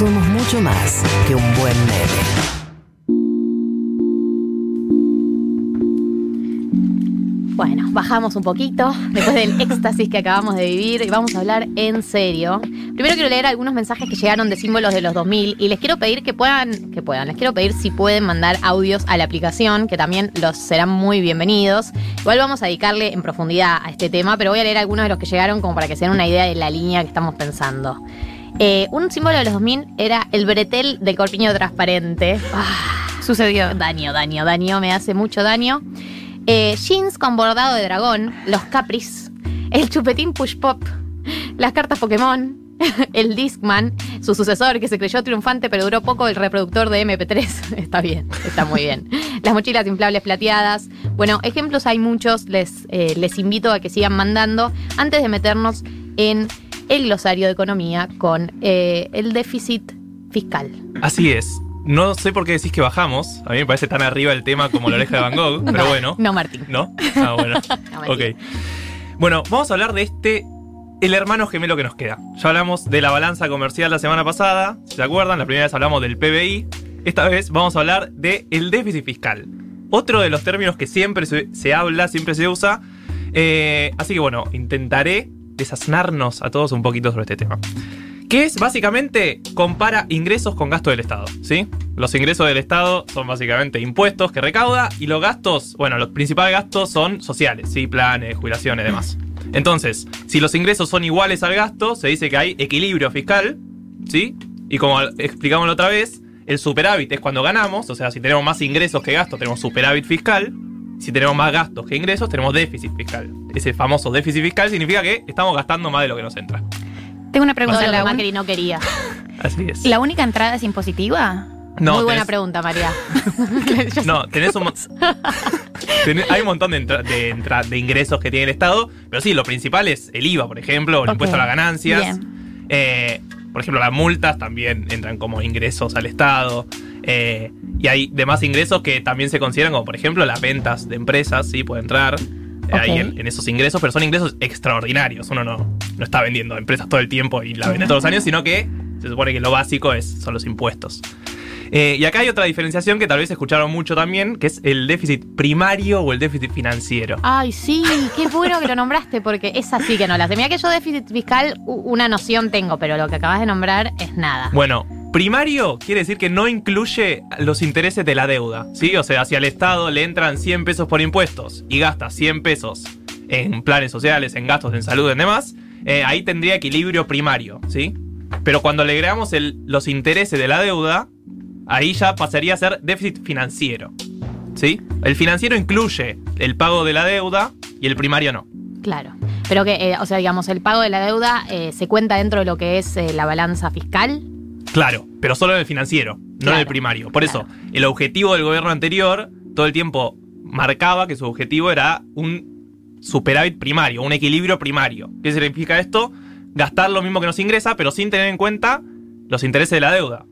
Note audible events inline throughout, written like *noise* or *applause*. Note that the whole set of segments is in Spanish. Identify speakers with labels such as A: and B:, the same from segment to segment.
A: Somos mucho más que un buen meme.
B: Bueno, bajamos un poquito después del éxtasis que acabamos de vivir y vamos a hablar en serio. Primero quiero leer algunos mensajes que llegaron de símbolos de los 2000 y les quiero pedir que puedan, que puedan, les quiero pedir si pueden mandar audios a la aplicación, que también los serán muy bienvenidos. Igual vamos a dedicarle en profundidad a este tema, pero voy a leer algunos de los que llegaron como para que se den una idea de la línea que estamos pensando. Eh, un símbolo de los 2000 era el bretel del corpiño transparente. Ah, sucedió. Daño, daño, daño, me hace mucho daño. Eh, jeans con bordado de dragón, los capris, el chupetín push pop, las cartas Pokémon, *laughs* el Discman, su sucesor que se creyó triunfante pero duró poco, el reproductor de MP3. *laughs* está bien, está muy bien. Las mochilas inflables plateadas. Bueno, ejemplos hay muchos, les, eh, les invito a que sigan mandando antes de meternos en el glosario de economía con eh, el déficit fiscal.
C: Así es. No sé por qué decís que bajamos. A mí me parece tan arriba el tema como la oreja de Van Gogh, *laughs* pero bueno.
B: No, Martín.
C: ¿No? Ah, bueno. *laughs*
B: No, Martín.
C: ok. Bueno, vamos a hablar de este, el hermano gemelo que nos queda. Ya hablamos de la balanza comercial la semana pasada, si se acuerdan, la primera vez hablamos del PBI. Esta vez vamos a hablar del el déficit fiscal. Otro de los términos que siempre se, se habla, siempre se usa. Eh, así que bueno, intentaré desaznarnos a todos un poquito sobre este tema. Que es básicamente compara ingresos con gastos del Estado, ¿sí? Los ingresos del Estado son básicamente impuestos que recauda y los gastos, bueno, los principales gastos son sociales, ¿sí? Planes, jubilaciones demás. Entonces, si los ingresos son iguales al gasto, se dice que hay equilibrio fiscal, ¿sí? Y como explicamos la otra vez, el superávit es cuando ganamos, o sea, si tenemos más ingresos que gastos, tenemos superávit fiscal. Si tenemos más gastos que ingresos, tenemos déficit fiscal. Ese famoso déficit fiscal significa que estamos gastando más de lo que nos entra.
D: Tengo una pregunta. La,
B: que
D: un-
B: Macri no quería. *laughs*
C: Así es.
D: ¿La única entrada es impositiva?
C: No,
B: Muy buena
C: tenés-
B: pregunta, María. *laughs* *laughs*
C: No, tenés un, tenés- hay un montón de, entra- de, entra- de ingresos que tiene el Estado, pero sí, lo principal es el IVA, por ejemplo, o el impuesto a las ganancias.
D: bien.
C: Eh, por ejemplo, las multas también entran como ingresos al Estado. Eh, y hay demás ingresos que también se consideran como, por ejemplo, las ventas de empresas, sí, puede entrar eh, ahí en, en esos ingresos, pero son ingresos extraordinarios. Uno no, no está vendiendo empresas todo el tiempo y la vende todos los años, sino que se supone que lo básico es, son los impuestos. Eh, y acá hay otra diferenciación que tal vez escucharon mucho también, que es el déficit primario o el déficit financiero.
B: Ay, sí, qué bueno que lo nombraste, porque es así que no la sé. Mira que yo déficit fiscal una noción tengo, pero lo que acabas de nombrar es nada.
C: Bueno, primario quiere decir que no incluye los intereses de la deuda, ¿sí? O sea, si al Estado le entran 100 pesos por impuestos y gasta 100 pesos en planes sociales, en gastos en salud y demás, eh, ahí tendría equilibrio primario, ¿sí? Pero cuando le agregamos el- los intereses de la deuda, ahí ya pasaría a ser déficit financiero, ¿sí? El financiero incluye el pago de la deuda y el primario no.
B: Claro. Pero que, eh, o sea, digamos, el pago de la deuda eh, se cuenta dentro de lo que es eh, la balanza fiscal.
C: Claro, pero solo en el financiero, no en el primario. Por
B: claro.
C: eso, el objetivo del gobierno anterior todo el tiempo marcaba que su objetivo era un superávit primario, un equilibrio primario. ¿Qué significa esto? Gastar lo mismo que nos ingresa, pero sin tener en cuenta los intereses de la deuda.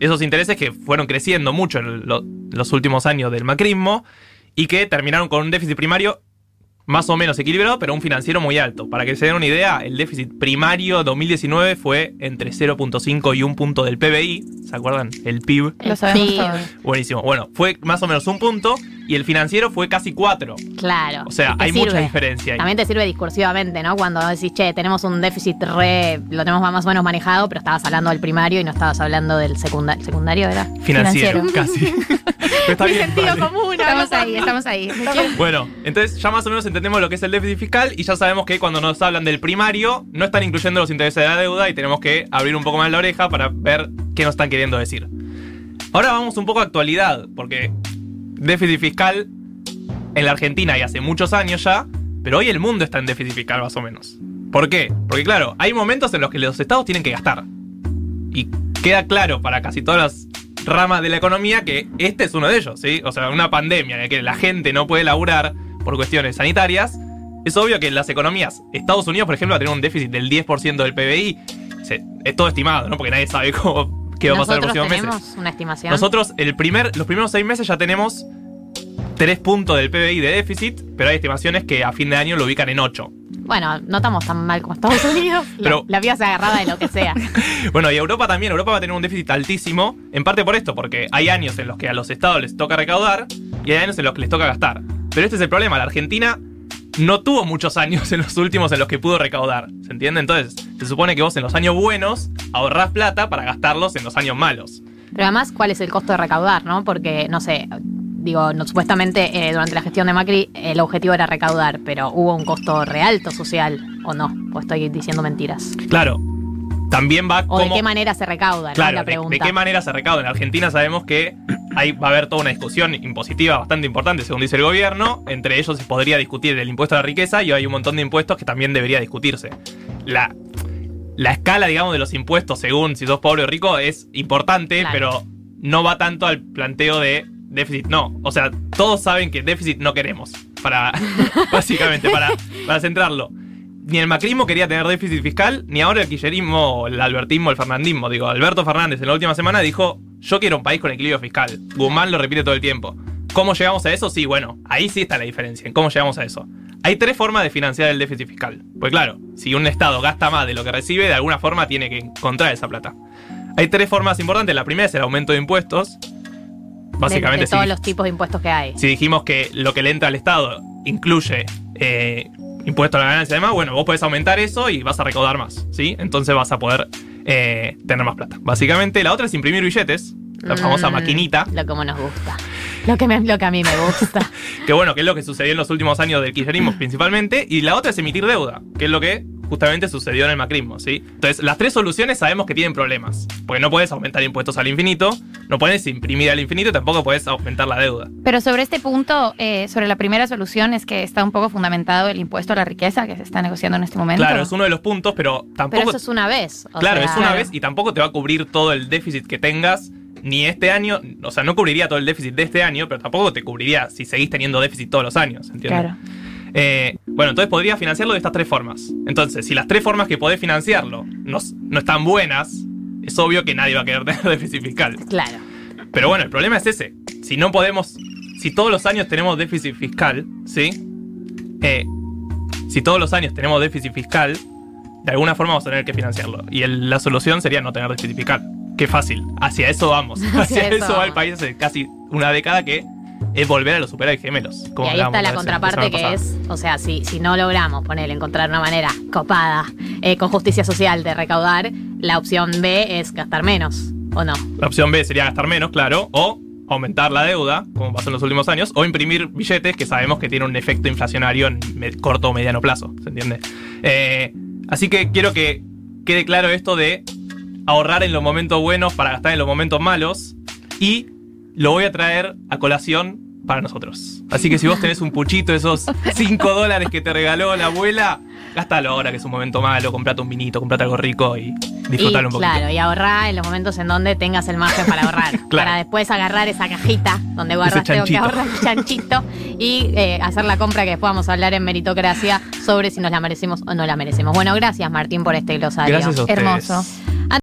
C: Esos intereses que fueron creciendo mucho en lo- los últimos años del macrismo y que terminaron con un déficit primario más o menos equilibrado, pero un financiero muy alto. Para que se den una idea, el déficit primario 2019 fue entre 0.5 y un punto del PBI. ¿Se acuerdan? El PIB.
D: Lo sabemos
B: Sí,
D: todos.
C: Buenísimo. Bueno, fue más o menos un punto y el financiero fue casi 4.
B: Claro.
C: O sea, hay mucha diferencia ahí.
B: También te sirve discursivamente, ¿no? Cuando decís, che, tenemos un déficit re. lo tenemos más o menos manejado, pero estabas hablando del primario y no estabas hablando del secunda- secundario, ¿era?
C: Financiero,
D: financiero.
C: casi. *laughs* Pero está bien, vale.
B: común,
D: Estamos ahí, estamos ahí.
C: Bueno, entonces ya más o menos entendemos lo que es el déficit fiscal y ya sabemos que cuando nos hablan del primario no están incluyendo los intereses de la deuda y tenemos que abrir un poco más la oreja para ver qué nos están queriendo decir. Ahora vamos un poco a actualidad, porque déficit fiscal en la Argentina y hace muchos años ya, pero hoy el mundo está en déficit fiscal más o menos. ¿Por qué? Porque claro, hay momentos en los que los estados tienen que gastar. Y queda claro para casi todas las ramas de la economía que este es uno de ellos, ¿sí? O sea, una pandemia en la que la gente no puede laburar por cuestiones sanitarias. Es obvio que las economías, Estados Unidos, por ejemplo, va a tener un déficit del 10% del PBI. Se- es todo estimado, ¿no? Porque nadie sabe cómo, qué va a pasar en los
B: Nosotros
C: próximos
B: tenemos
C: meses.
B: una estimación.
C: Nosotros, el primer, los primeros seis meses ya tenemos 3 puntos del PBI de déficit, pero hay estimaciones que a fin de año lo ubican en 8.
B: Bueno, no estamos tan mal como Estados Unidos. *laughs* La-
C: Pero-
B: la, vida se agarraba de lo que sea. *laughs*
C: Bueno, y Europa también, Europa va a tener un déficit altísimo, en parte por esto, porque hay años en los que a los estados les toca recaudar y hay años en los que les toca gastar. Pero este es el problema, la Argentina no tuvo muchos años en los últimos en los que pudo recaudar, ¿se entiende? Entonces, se supone que vos en los años buenos ahorrás plata para gastarlos en los años malos.
B: Pero además, ¿cuál es el costo de recaudar, no? Porque, no sé, digo, no, supuestamente eh, durante la gestión de Macri el objetivo era recaudar, pero hubo un costo realto social, ¿o no? ¿O estoy diciendo mentiras?
C: Claro, también va
B: ¿O de
C: como-
B: qué manera se recauda, no?
C: Claro,
B: La
C: de,
B: pregunta.
C: de qué manera se recauda. En Argentina sabemos que ahí va a haber toda una discusión impositiva bastante importante, según dice el gobierno. Entre ellos se podría discutir el impuesto a la riqueza y hay un montón de impuestos que también debería discutirse. La, la escala, digamos, de los impuestos, según si sos pobre o rico, es importante,
B: Claro.
C: pero no va tanto al planteo de déficit. No, o sea, todos saben que déficit no queremos. Para, *laughs* básicamente, para, para centrarlo. Ni el macrismo quería tener déficit fiscal, ni ahora el kirchnerismo, el albertismo, el fernandismo. Digo, Alberto Fernández en la última semana dijo, yo quiero un país con equilibrio fiscal. Guzmán lo repite todo el tiempo. ¿Cómo llegamos a eso? Sí, bueno, ahí sí está la diferencia, en cómo llegamos a eso. Hay tres formas de financiar el déficit fiscal. Pues claro, si un Estado gasta más de lo que recibe, de alguna forma tiene que encontrar esa plata. Hay tres formas importantes. La primera es el aumento de impuestos. Básicamente,
B: de, todos
C: si-
B: los tipos de impuestos que hay.
C: si dijimos que lo que le entra al Estado incluye eh, impuesto a la ganancia y demás, bueno, vos podés aumentar eso y vas a recaudar más, ¿sí? Entonces vas a poder eh, tener más plata. Básicamente, la otra es imprimir billetes, la famosa
B: Mm,
C: maquinita,
B: Lo como nos gusta. Lo que, me- lo que a mí me gusta. *laughs*
C: que bueno, que es lo que sucedió en los últimos años del kirchnerismo principalmente, y la otra es emitir deuda, que es lo que justamente sucedió en el macrismo, ¿sí? Entonces, las tres soluciones sabemos que tienen problemas, porque no puedes aumentar impuestos al infinito, no puedes imprimir al infinito y tampoco puedes aumentar la deuda.
D: Pero sobre este punto, eh, sobre la primera solución, es que está un poco fundamentado el impuesto a la riqueza que se está negociando en este momento.
C: Claro, es uno de los puntos, pero tampoco...
B: Pero eso es una vez. o
C: Claro,
B: sea,
C: es una vez y tampoco te va a cubrir todo el déficit que tengas ni este año, o sea, no cubriría todo el déficit de este año, pero tampoco te cubriría si seguís teniendo déficit todos los años, ¿entiendes?
D: Claro.
C: Eh, bueno, entonces podría financiarlo de estas tres formas. Entonces, si las tres formas que podés financiarlo no, no están buenas, es obvio que nadie va a querer *laughs* tener déficit fiscal.
B: Claro.
C: Pero bueno, el problema es ese. Si no podemos, si todos los años tenemos déficit fiscal, ¿sí? Eh, si todos los años tenemos déficit fiscal, de alguna forma vamos a tener que financiarlo. Y el- la solución sería no tener déficit fiscal. Qué fácil. Hacia eso vamos. *laughs* Hacia,
B: Hacia
C: eso, va el país hace casi una década que es volver a los superávit gemelos. como
B: y ahí está la contraparte que
C: pasada.
B: es, o sea, si, si no logramos poner, encontrar una manera copada, eh, con justicia social de recaudar, la opción B es gastar menos, ¿o no?
C: La opción B sería gastar menos, claro, o aumentar la deuda, como pasó en los últimos años, o imprimir billetes que sabemos que tienen un efecto inflacionario en corto o mediano plazo, ¿se entiende? Eh, así que quiero que quede claro esto de ahorrar en los momentos buenos para gastar en los momentos malos y lo voy a traer a colación para nosotros. Así que si vos tenés un puchito, esos 5 dólares que te regaló la abuela, gástalo ahora que es un momento malo, comprate un vinito, comprate algo rico y un poquito.
B: Claro, y ahorrar en los momentos en donde tengas el margen para ahorrar. *laughs* Para después agarrar esa cajita donde guardaste o que ahorras el chanchito y eh, hacer la compra que después vamos a hablar en meritocracia sobre si nos la merecemos o no la merecemos. Bueno, gracias Martín por este glosario.
C: Gracias a ustedes.
D: Hermoso.